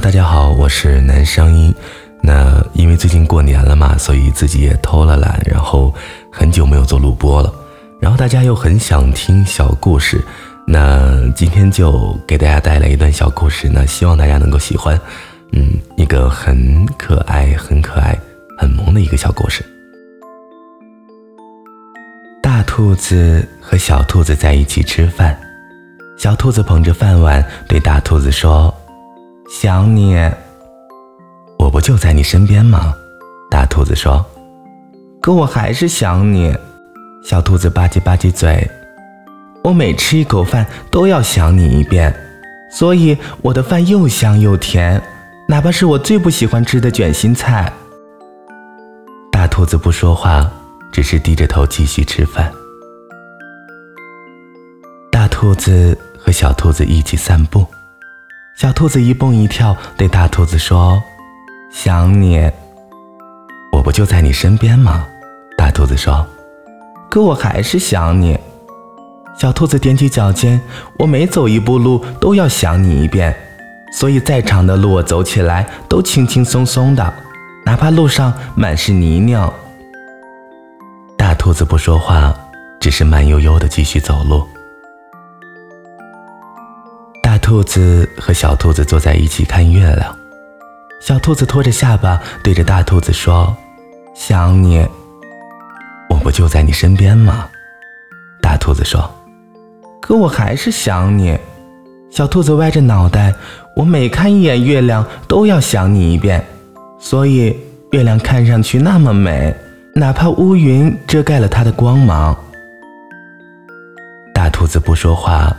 大家好，我是男声音。那因为最近过年了嘛，所以自己也偷了懒，然后很久没有做录播了。然后大家又很想听小故事，那今天就给大家带来一段小故事。那希望大家能够喜欢，嗯，一个很可爱、很可爱、很萌的一个小故事。大兔子和小兔子在一起吃饭，小兔子捧着饭碗对大兔子说。想你，我不就在你身边吗？大兔子说。可我还是想你。小兔子吧唧吧唧嘴。我每吃一口饭都要想你一遍，所以我的饭又香又甜，哪怕是我最不喜欢吃的卷心菜。大兔子不说话，只是低着头继续吃饭。大兔子和小兔子一起散步。小兔子一蹦一跳，对大兔子说：“想你，我不就在你身边吗？”大兔子说：“可我还是想你。”小兔子踮起脚尖：“我每走一步路都要想你一遍，所以再长的路我走起来都轻轻松松的，哪怕路上满是泥泞。”大兔子不说话，只是慢悠悠的继续走路。兔子和小兔子坐在一起看月亮，小兔子托着下巴对着大兔子说：“想你，我不就在你身边吗？”大兔子说：“可我还是想你。”小兔子歪着脑袋：“我每看一眼月亮都要想你一遍，所以月亮看上去那么美，哪怕乌云遮盖了它的光芒。”大兔子不说话。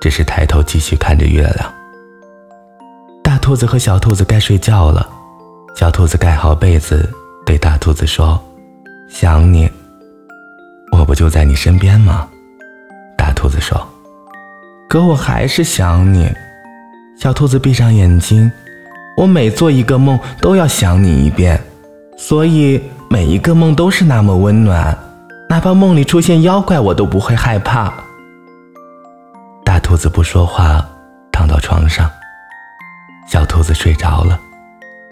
只是抬头继续看着月亮。大兔子和小兔子该睡觉了，小兔子盖好被子，对大兔子说：“想你，我不就在你身边吗？”大兔子说：“可我还是想你。”小兔子闭上眼睛：“我每做一个梦都要想你一遍，所以每一个梦都是那么温暖，哪怕梦里出现妖怪，我都不会害怕。”兔子不说话，躺到床上。小兔子睡着了，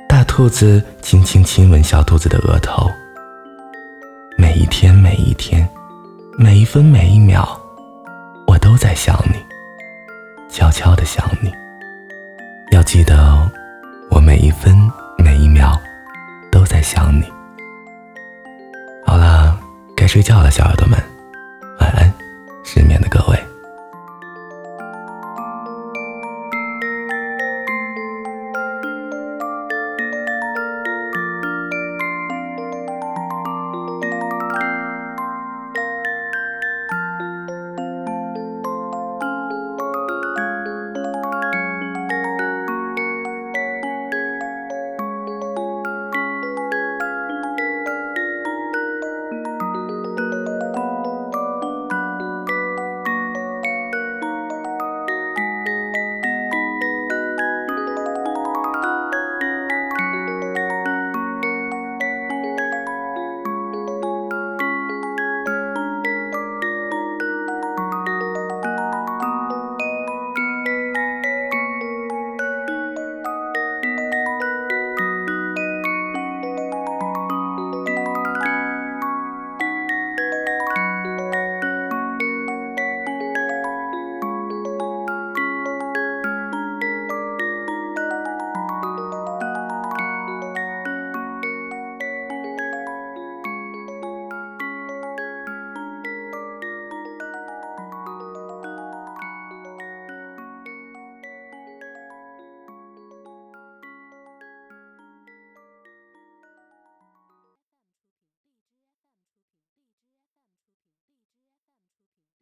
大兔子轻轻亲吻小兔子的额头。每一天，每一天，每一分每一秒，我都在想你，悄悄的想你。要记得哦，我每一分每一秒都在想你。好了，该睡觉了，小耳朵们。